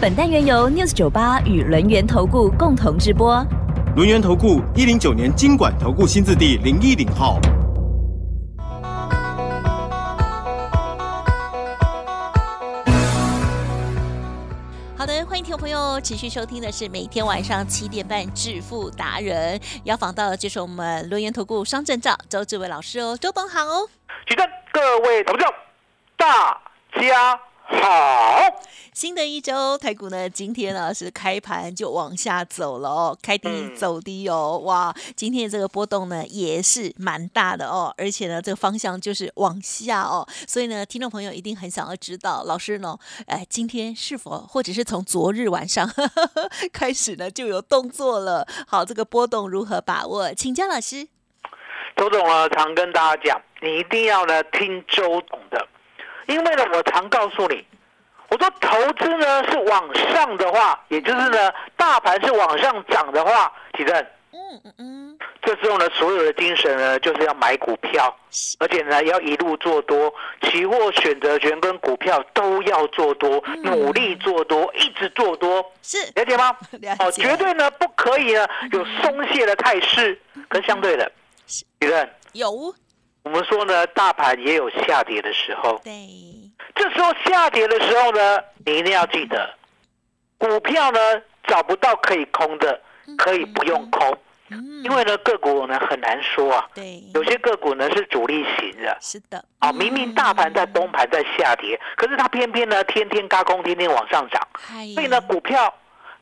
本单元由 News 九八与轮源投顾共同直播。轮源投顾一零九年经管投顾新字第零一零号。好的，欢迎听众朋友持续收听的是每天晚上七点半《致富达人》，要访到的就是我们轮源投顾双证照周志伟老师哦，周董好哦。举证，各位投票，大家好。新的一周台股呢，今天呢是开盘就往下走了哦，开低走低哦，哇，今天的这个波动呢也是蛮大的哦，而且呢这个方向就是往下哦，所以呢听众朋友一定很想要知道，老师呢，哎，今天是否或者是从昨日晚上 开始呢就有动作了？好，这个波动如何把握？请教老师。周总啊常跟大家讲，你一定要呢听周董的，因为呢我常告诉你。我说投资呢是往上的话，也就是呢大盘是往上涨的话，提正。嗯嗯嗯。这时候呢，所有的精神呢就是要买股票，而且呢要一路做多，期货、选择权跟股票都要做多，努力做多，一直做多。是了解吗？哦，绝对呢不可以呢有松懈的态势，跟相对的，提正。有。我们说呢，大盘也有下跌的时候。对。这时候下跌的时候呢，你一定要记得，股票呢找不到可以空的，可以不用空，因为呢个股呢很难说啊。对，有些个股呢是主力型的。是的。啊，明明大盘在崩盘在下跌，可是它偏偏呢天天嘎空，天天往上涨，所以呢股票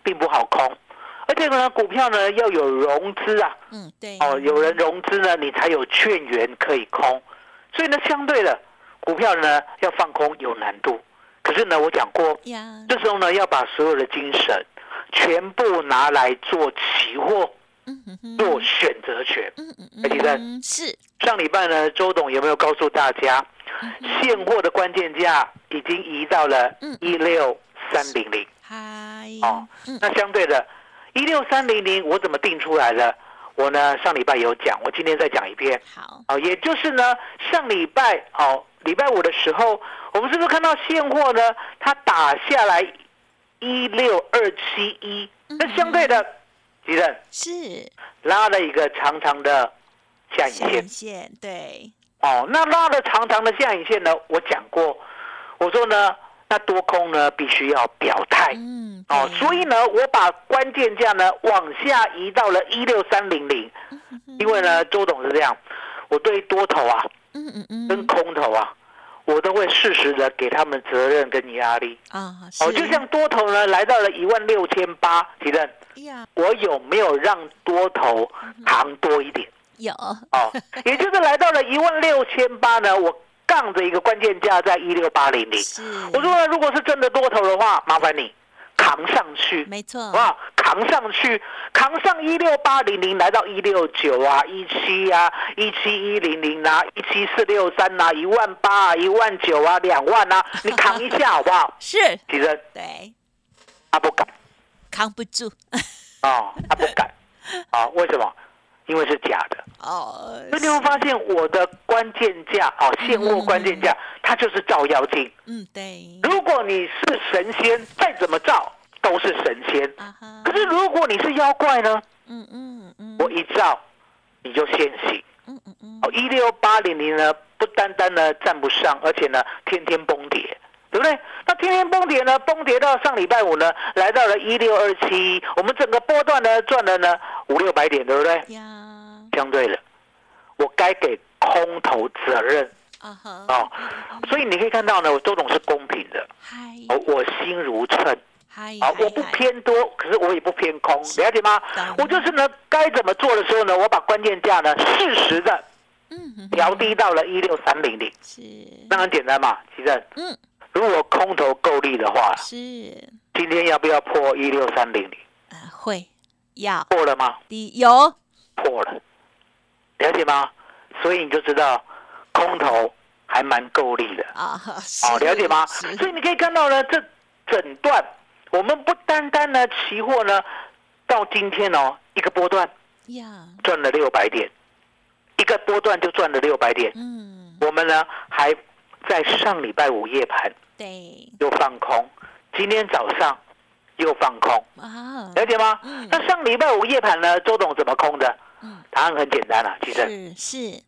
并不好空，而且呢股票呢要有融资啊。嗯，对。哦，有人融资呢，你才有券源可以空，所以呢相对的。股票呢要放空有难度，可是呢我讲过，这时候呢要把所有的精神全部拿来做期货，做选择权。哎，李生是上礼拜呢，周董有没有告诉大家，现货的关键价已经移到了一六三零零？嗨，哦，那相对的，一六三零零我怎么定出来的？我呢上礼拜有讲，我今天再讲一遍。好，哦，也就是呢上礼拜哦。礼拜五的时候，我们是不是看到现货呢？它打下来一六二七一，那相对的，敌人是拉了一个长长的下影线。线对。哦，那拉了长长的下影线呢？我讲过，我说呢，那多空呢必须要表态。嗯。哦，所以呢，我把关键价呢往下移到了一六三零零，因为呢，周董是这样，我对多头啊。嗯嗯嗯，跟空头啊，我都会适时的给他们责任跟压力啊。哦，就像多头呢来到了一万六千八，提任，我有没有让多头扛多一点？有哦，也就是来到了一万六千八呢，我杠着一个关键价在一六八零零。我说呢，如果是真的多头的话，麻烦你。扛上去，没错，哇，扛上去，扛上一六八零零，来到一六九啊，一七啊，一七一零零啊，一七四六三啊，一万八啊，一万九啊，两万啊，你扛一下 好不好？是，其实对，他不敢，扛不住，哦，他不敢，啊，为什么？因为是假的哦，所以你会发现我的关键价哦，现货关键价，它就是照妖镜。嗯，对。如果你是神仙，再怎么照都是神仙。可是如果你是妖怪呢？嗯嗯嗯。我一照你就现形。嗯嗯嗯。哦，一六八零零呢，不单单呢站不上，而且呢天天崩跌，对不对？那天天崩跌呢，崩跌到上礼拜五呢，来到了一六二七，我们整个波段呢赚了呢五六百点，对不对？相对的，我该给空头责任。啊哈。所以你可以看到呢，我周董是公平的，我我心如秤，啊，我不偏多，可是我也不偏空，了解吗？我就是呢，该怎么做的时候呢，我把关键价呢适时的调低到了一六三零零，是，那很简单嘛，其实，嗯，如果空头够力的话，是。今天要不要破一六三零零？啊，会要。破了吗？第有。破了，了解吗？所以你就知道空头还蛮够力的。啊，哦，了解吗？所以你可以看到呢，这整段我们不单单呢期货呢，到今天哦一个波段呀，赚了六百点，一个波段就赚了六百点。嗯，我们呢还在上礼拜五夜盘对又放空，今天早上又放空，啊，了解吗？嗯那上礼拜五夜盘呢，周董怎么空的？嗯。答案很简单啊，其实是是。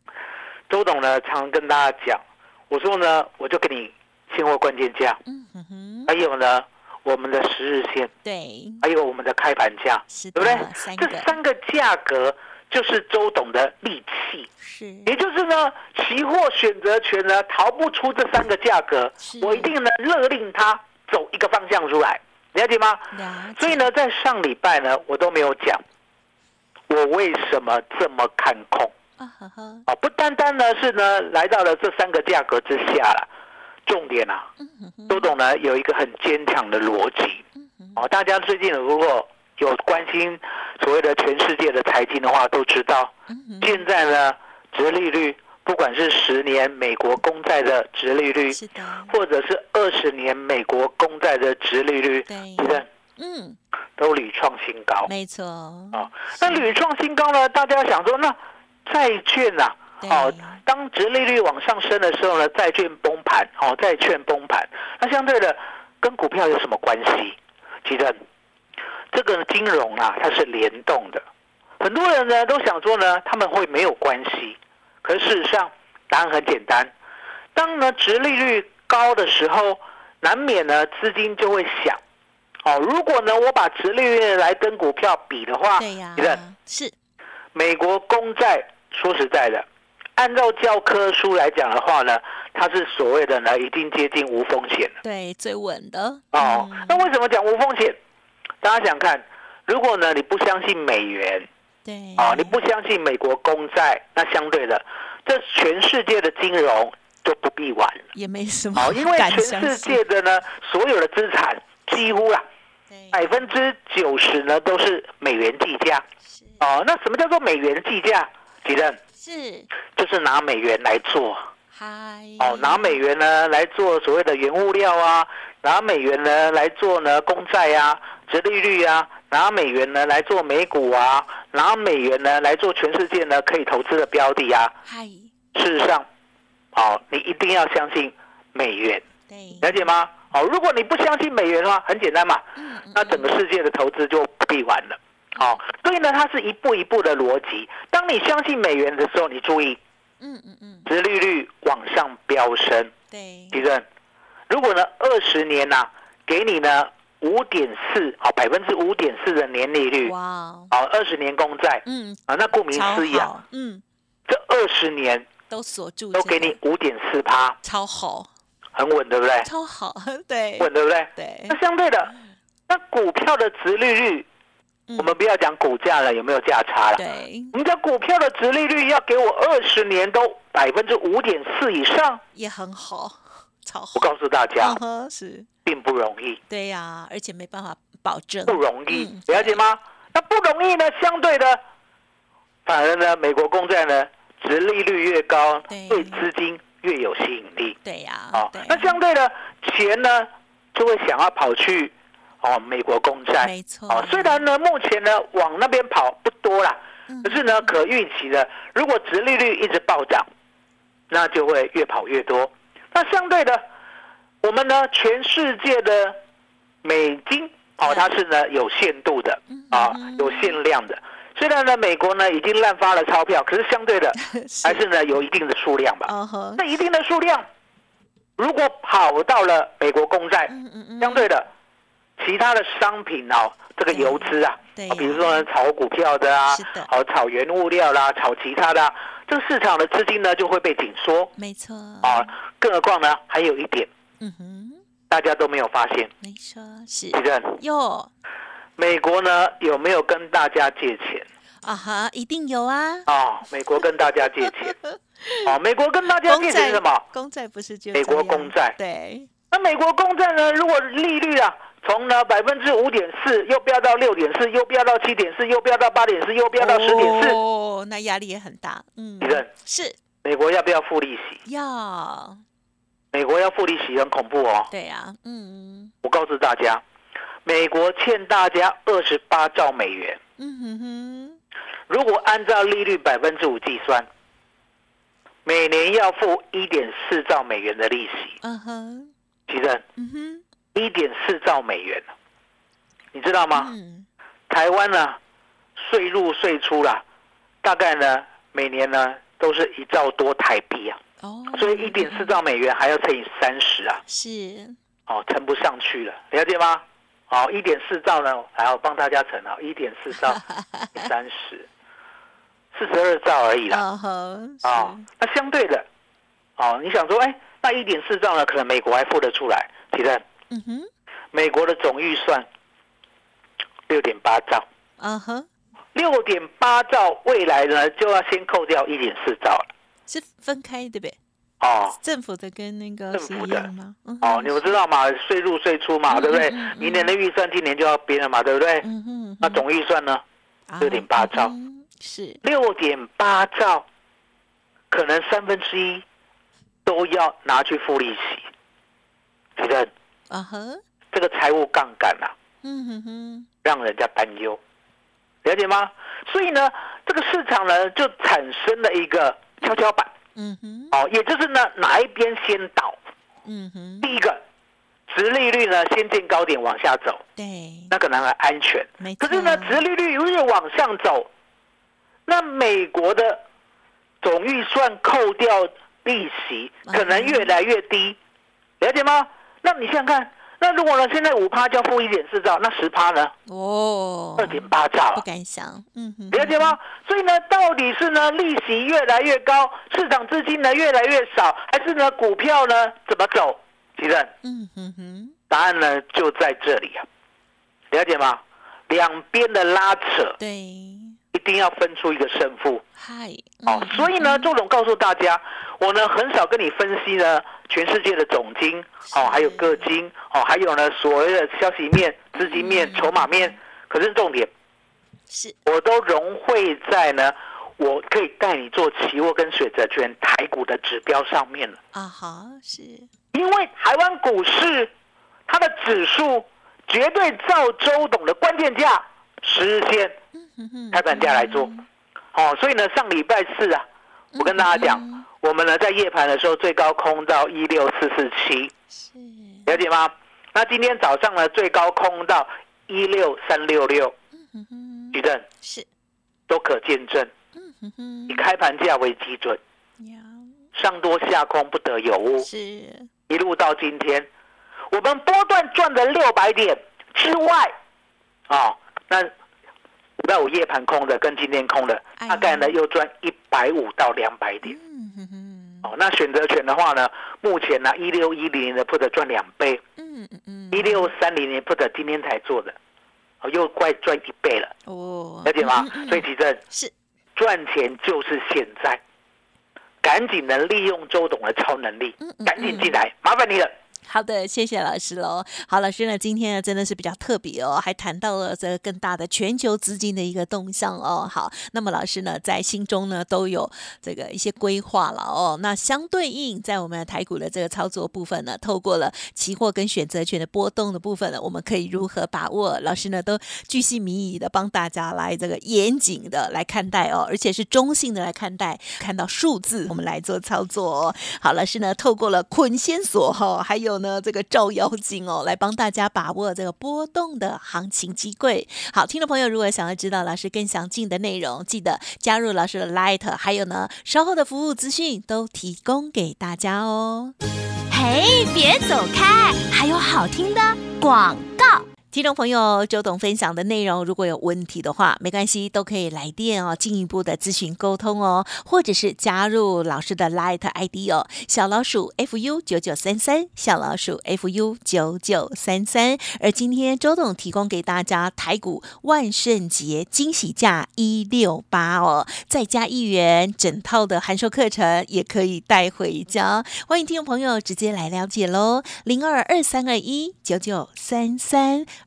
周董呢常跟大家讲，我说呢我就给你现货关键价，嗯哼哼，还有呢我们的十日线，对，还有我们的开盘价，是对不对？这三个价格就是周董的利器，是。也就是呢，期货选择权呢逃不出这三个价格，我一定呢勒令他走一个方向出来，了解吗？所以呢，在上礼拜呢，我都没有讲我为什么这么看空？啊不单单呢是呢来到了这三个价格之下了，重点啊，嗯哼哼，周董呢有一个很坚强的逻辑。哦，大家最近如果有关心所谓的全世界的财经的话，都知道现在呢，殖利率不管是十年美国公债的殖利率，或者是二十年美国公债的殖利率，对嗯，都屡创新高没错，啊。那屡创新高呢，大家想说，那债券啊，哦，当值利率往上升的时候呢，债券崩盘，哦，债券崩盘，那相对的跟股票有什么关系？其实这个金融啊，它是联动的。很多人呢都想说呢，他们会没有关系，可是事实上答案很简单。当呢值利率高的时候，难免呢资金就会想，哦，如果呢我把殖利率来跟股票比的话，对呀是美国公债，说实在的，按照教科书来讲的话呢，它是所谓的呢已经接近无风险了。对最稳的哦，嗯那为什么讲无风险？大家想看，如果呢你不相信美元，对啊、你不相信美国公债，那相对的，这全世界的金融就不必玩了。也没什么哦，因为全世界的呢所有的资产几乎啦对百分之九十呢都是美元计价。哦，那什么叫做美元计价？吉正是就是拿美元来做。嗨哦，拿美元呢来做所谓的原物料啊，拿美元呢来做呢公债啊、折利率啊，拿美元呢来做美股啊，拿美元呢来做全世界呢可以投资的标的啊。嗨事实上，哦，你一定要相信美元，对了解吗？哦，如果你不相信美元的话，很简单嘛，那整个世界的投资就不必玩了。哦，所以呢，它是一步一步的逻辑。当你相信美元的时候，你注意，嗯嗯嗯。殖利率往上飙升。对。地震，如果呢二十年呐、给你呢五点四，好百分之五点四的年利率，哇哦。好二十年公债嗯。啊，那顾名思义啊，好嗯。这二十年都锁住都给你五点四趴，超好很稳，对不对？超好 对。稳，对不对？对。那相对的，那股票的值利率，嗯。我们不要讲股价了，有没有价差了？对。我们讲股票的值利率要给我二十年都百分之五点四以上，也很好超好。我告诉大家是。并不容易。对呀而且没办法保证。不容易嗯，了解吗？那不容易呢，相对的，反而呢，美国公债呢，值利率越高，对。对资金越有吸啊。那相对的，钱呢就会想要跑去哦美国公债，没错哦，虽然呢目前呢往那边跑不多啦，嗯可是呢可预期的，如果殖利率一直暴涨，那就会越跑越多。那相对的，我们呢全世界的美金哦，它是呢有限度的啊嗯，有限量的。虽然呢美国呢已经滥发了钞票，可是相对的 还是呢有一定的数量吧。那一定的数量，如果跑到了美国公债，嗯嗯嗯。相对的，其他的商品哦，这个对游资啊，对哦比如说呢炒股票的啊是的，哦炒原物料啦，炒其他的、啊，这个市场的资金呢就会被紧缩。没错。啊。更何况呢，还有一点嗯哼。大家都没有发现，没错是。地震，哟。美国呢有没有跟大家借钱啊哈一定有啊啊？美国跟大家借钱，啊，美国跟大家借钱是什么？公债不是就美国公债对那美国公债呢？如果利率啊，从呢百分之五点四又飙到六点四，又飙到七点四，又飙到八点四，又飙到十点四，哦，那压力也很大。嗯，李正是美国要不要付利息？要。美国要付利息很恐怖哦。对呀，嗯，我告诉大家，美国欠大家二十八兆美元。嗯哼哼，如果按照利率百分之五计算，每年要付一点四兆美元的利息。嗯哼，其正，嗯哼，一点四兆美元，你知道吗？嗯，台湾呢，税入税出啦，大概呢，每年呢，都是一兆多台币啊。哦，所以一点四兆美元还要乘以三十啊，是，哦，乘不上去了，了解吗？好，一点四兆呢，还要帮大家乘啊，一点四兆三十，四十二兆而已啦。啊，那相对的，哦，你想说，哎，那一点四兆呢，可能美国还付得出来，其实，嗯哼，美国的总预算六点八兆，嗯哼，六点八兆，未来呢就要先扣掉一点四兆了。是分开的呗？哦，政府的跟那个政府的吗？哦，你们知道嘛？税入税出嘛，对不对？明年的预算今年就要编了嘛，对不对？那总预算呢？六点八兆，是六点八兆，可能三分之一都要拿去付利息，觉得啊呵，这个财务杠杆啊，嗯哼哼，让人家担忧，了解吗？所以呢，这个市场呢，就产生了一个。跷跷板，嗯哼，哦，也就是呢，哪一边先倒，嗯哼，第一个，直利率呢先见高点往下走，对，那可能还安全，可是呢，直利率越往上走，那美国的总预算扣掉利息可能越来越低，了解吗？那你想想看。那如果呢？现在五趴就要付一点四兆，那十趴呢？哦，二点八兆。不敢想，嗯，了解吗？所以呢，到底是呢利息越来越高，市场资金呢越来越少，还是呢股票呢怎么走？其实，嗯哼哼，答案呢就在这里啊，了解吗？两边的拉扯，对，一定要分出一个胜负。嗨，哦，所以呢，周总告诉大家。我呢很少跟你分析呢全世界的总金，哦，还有各金，哦，还有呢所谓的消息面、资金面、筹码面。可是重点是，我都融汇在呢，我可以带你做期货跟选择权台股的指标上面了。啊哈，是因为台湾股市它的指数绝对照周董的关键价实现开盘价来做。哦，所以呢上礼拜四啊，我跟大家讲。我们呢，在夜盘的时候最高空到一六四四七，是。了解吗？那今天早上呢，最高空到一六三六六，举证。是。都可见证，以开盘价为基准，上多下空不得有误，是。一路到今天，我们波段赚的六百点之外，啊，那五百五夜盘空的跟今天空的，大概呢又赚一百五到两百点。哦，那选择权的话呢，目前呢一六一零的 put 赚两倍，嗯嗯嗯，一六三零年 put 今天才做的，哦，又快赚一倍了，哦，了解吗？所以其实是赚钱就是现在，赶紧的利用周董的超能力，赶紧进来，麻烦你了。好的，谢谢老师喽。好，老师呢，今天呢真的是比较特别哦，还谈到了这个更大的全球资金的一个动向哦。好，那么老师呢在心中呢都有这个一些规划了哦。那相对应在我们台股的这个操作部分呢，透过了期货跟选择权的波动的部分呢，我们可以如何把握？老师呢都巨细靡遗的帮大家来这个严谨的来看待哦，而且是中性的来看待，看到数字我们来做操作。好，老师呢透过了捆仙索哈，还有。呢，这个照妖镜哦，来帮大家把握这个波动的行情机会。好，听众朋友，如果想要知道老师更详尽的内容，记得加入老师的 Light，还有呢，稍后的服务资讯都提供给大家哦。嘿，别走开，还有好听的广告。听众朋友，周董分享的内容如果有问题的话，没关系，都可以来电哦，进一步的咨询沟通哦，或者是加入老师的 Light ID 哦，小老鼠 fu 九九三三，小老鼠 fu 九九三三。而今天周董提供给大家台股万圣节惊喜价一六八哦，再加一元，整套的函授课程也可以带回家。欢迎听众朋友直接来了解喽，零二二三二一九九三三。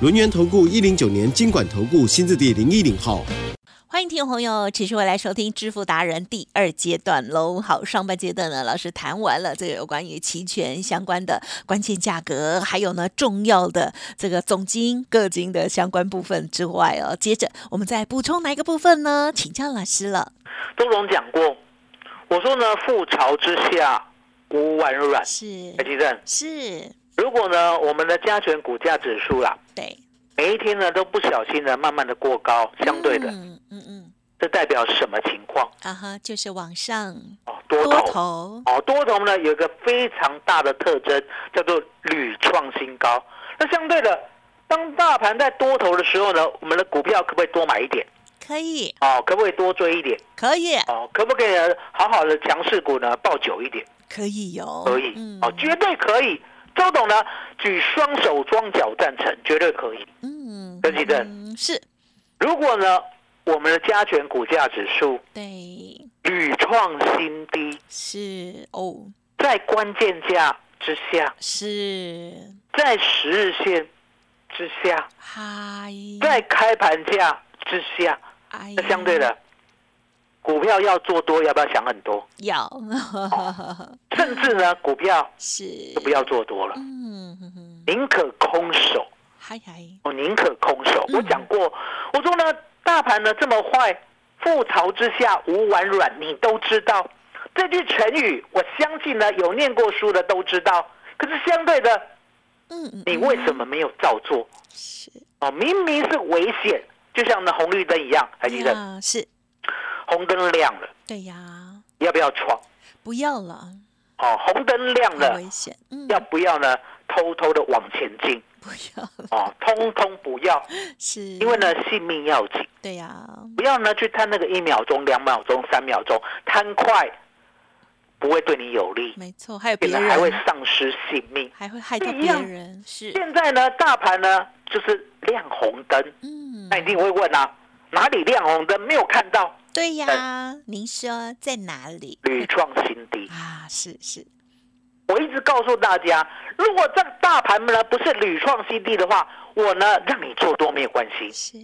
轮源投顾一零九年经管投顾新字第零一零号，欢迎听众朋友持续回来收听致富达人第二阶段喽。好，上半阶段呢，老师谈完了这个有关于期权相关的关键价格，还有呢重要的这个总金各金的相关部分之外哦，接着我们再补充哪一个部分呢？请教老师了。周总讲过，我说呢，覆巢之下无完卵，是，台积电是。如果呢，我们的加权股价指数啦，对，每一天呢都不小心的慢慢的过高，相对的，嗯嗯嗯，这代表什么情况？啊哈，就是往上哦，多头哦，多头呢有一个非常大的特征，叫做屡创新高。那相对的，当大盘在多头的时候呢，我们的股票可不可以多买一点？可以哦，可不可以多追一点？可以哦，可不可以好好的强势股呢抱久一点？可以有，可以哦，绝对可以。周董呢，举双手双脚赞成，绝对可以。嗯，跟奇正是。如果呢，我们的加权股价指数对屡创新低，是哦，在关键价之下，是在十日线之下，嗨，在开盘价之下，那相对的。股票要做多，要不要想很多？要，甚至呢，股票是就不要做多了，嗯，宁可空手，嗨嗨，哦，宁可空手。我讲过，我说呢，大盘呢这么坏，覆巢之下无完卵，你都知道这句成语，我相信呢有念过书的都知道。可是相对的，嗯，你为什么没有照做？是哦，明明是危险，就像那红绿灯一样，还记得？是。红灯亮了，对呀，要不要闯？不要了。哦，红灯亮了，危险。要不要呢？偷偷的往前进？不要。哦，通通不要。是。因为呢，性命要紧。对呀。不要呢，去贪那个一秒钟、两秒钟、三秒钟，贪快不会对你有利。没错，还有别人还会丧失性命，还会害到别人。是。现在呢，大盘呢就是亮红灯。嗯。那一定会问啊，哪里亮红灯？没有看到。对呀，您说在哪里？屡创新低啊！是是，我一直告诉大家，如果这个大盘呢不是屡创新低的话，我呢让你做多没有关系，是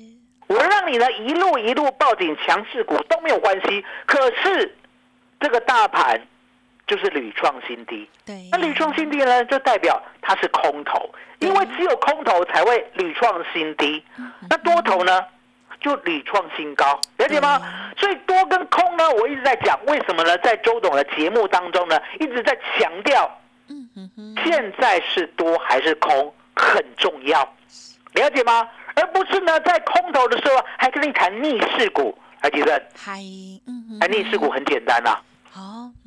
我让你呢一路一路抱紧强势股都没有关系。可是这个大盘就是屡创新低，对，那屡创新低呢，就代表它是空头，因为只有空头才会屡创新低。那多头呢？就屡创新高，了解吗？所以多跟空呢，我一直在讲，为什么呢？在周董的节目当中呢，一直在强调，嗯现在是多还是空很重要，了解吗？而不是呢，在空头的时候还跟你谈逆势股，还记得？嗨，嗯，谈逆势股很简单呐，好，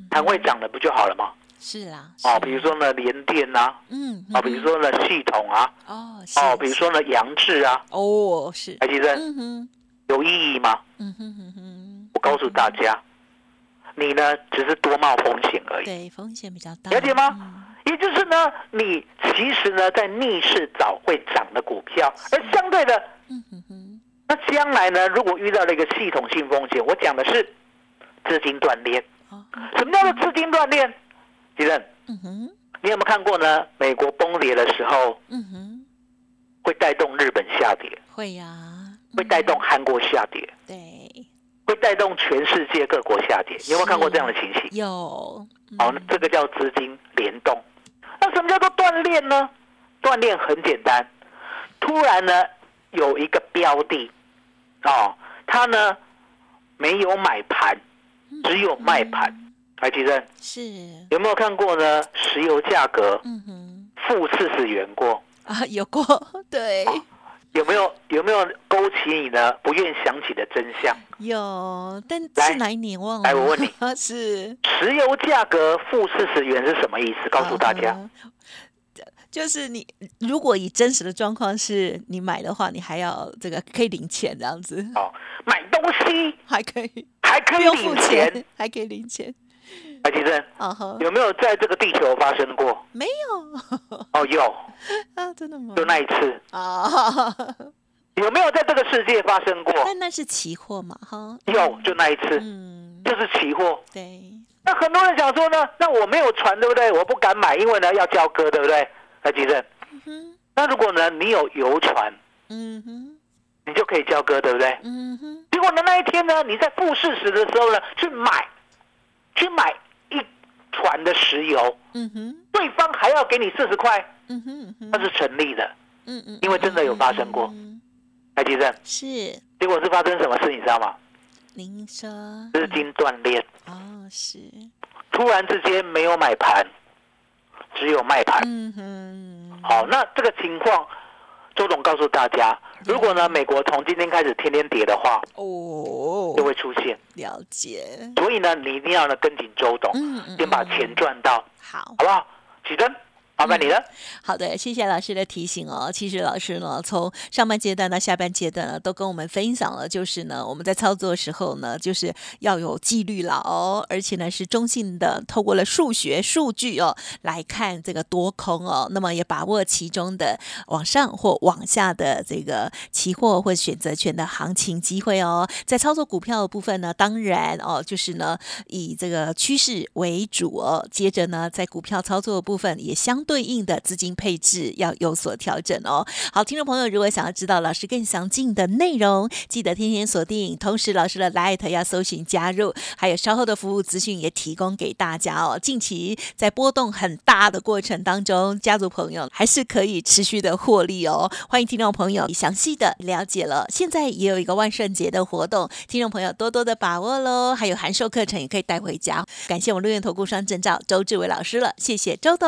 谈会涨的不就好了吗？是啊，哦，比如说呢，联电呐，嗯，哦，比如说呢，系统啊，哦，哦，比如说呢，杨志啊，哦，是，还记得？嗯哼，有意义吗？嗯哼哼哼，我告诉大家，你呢只是多冒风险而已，对，风险比较大，了解吗？也就是呢，你其实呢在逆势找会涨的股票，而相对的，嗯哼哼，那将来呢，如果遇到了一个系统性风险，我讲的是资金断裂，什么叫做资金断裂？地震，嗯哼，你有没有看过呢？美国崩跌的时候，嗯哼，会带动日本下跌，会呀，会带动韩国下跌，对，会带动全世界各国下跌。你有没有看过这样的情形？有，哦，这个叫资金联动。那什么叫做锻炼呢？锻炼很简单，突然呢有一个标的，哦，它呢没有买盘，只有卖盘。海奇正是有没有看过呢？石油价格嗯哼负四十元过啊？有过，对。有没有有没有勾起你呢不愿想起的真相？有，但是哪一年忘了？来，我问你，是石油价格负四十元是什么意思？告诉大家，就是你如果以真实的状况是你买的话，你还要这个可以领钱这样子。哦，买东西还可以，还可以领钱，还可以领钱。白吉珍，有没有在这个地球发生过？没有。哦，有 啊，真的吗？就那一次啊。有没有在这个世界发生过？但那是期货嘛，哈。有，就那一次，嗯，就是期货。对。那很多人想说呢，那我没有船，对不对？我不敢买，因为呢要交割，对不对？白吉珍。嗯那如果呢你有游船，嗯哼，你就可以交割，对不对？嗯哼。结果呢那一天呢你在负四十的时候呢去买，去买。船的石油，嗯哼，对方还要给你四十块，嗯哼，那是成立的，嗯嗯，因为真的有发生过，台积电是，结果是发生什么事你知道吗？您说。资金断裂，哦是，突然之间没有买盘，只有卖盘，嗯哼，好，那这个情况。周董告诉大家，如果呢，美国从今天开始天天跌的话，哦，就会出现了解。所以呢，你一定要呢跟紧周董，先把钱赚到，好，好不好？起身。麻烦你了。好的，谢谢老师的提醒哦。其实老师呢，从上半阶段到下半阶段呢，都跟我们分享了，就是呢，我们在操作的时候呢，就是要有纪律了哦，而且呢是中性的，透过了数学数据哦来看这个多空哦，那么也把握其中的往上或往下的这个期货或选择权的行情机会哦。在操作股票的部分呢，当然哦，就是呢以这个趋势为主哦。接着呢，在股票操作的部分也相。对应的资金配置要有所调整哦。好，听众朋友，如果想要知道老师更详尽的内容，记得天天锁定。同时，老师的 Light 要搜寻加入，还有稍后的服务资讯也提供给大家哦。近期在波动很大的过程当中，家族朋友还是可以持续的获利哦。欢迎听众朋友详细的了解了。现在也有一个万圣节的活动，听众朋友多多的把握喽。还有函授课程也可以带回家。感谢我们陆院投顾商证照周志伟老师了，谢谢周董。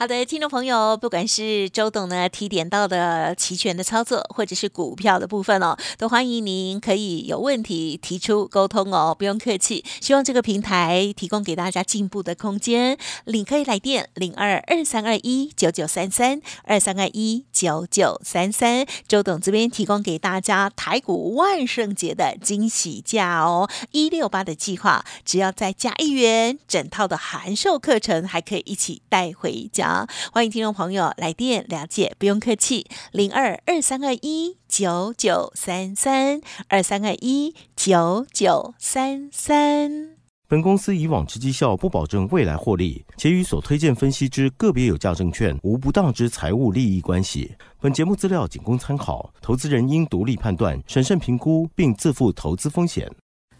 好的，听众朋友，不管是周董呢提点到的期权的操作，或者是股票的部分哦，都欢迎您可以有问题提出沟通哦，不用客气。希望这个平台提供给大家进步的空间，领可以来电零二二三二一九九三三二三二一九九三三。周董这边提供给大家台股万圣节的惊喜价哦，一六八的计划，只要再加一元，整套的函授课程还可以一起带回家。欢迎听众朋友来电了解，不用客气，零二二三二一九九三三二三二一九九三三。本公司以往之绩效不保证未来获利，且与所推荐分析之个别有价证券无不当之财务利益关系。本节目资料仅供参考，投资人应独立判断、审慎评估，并自负投资风险。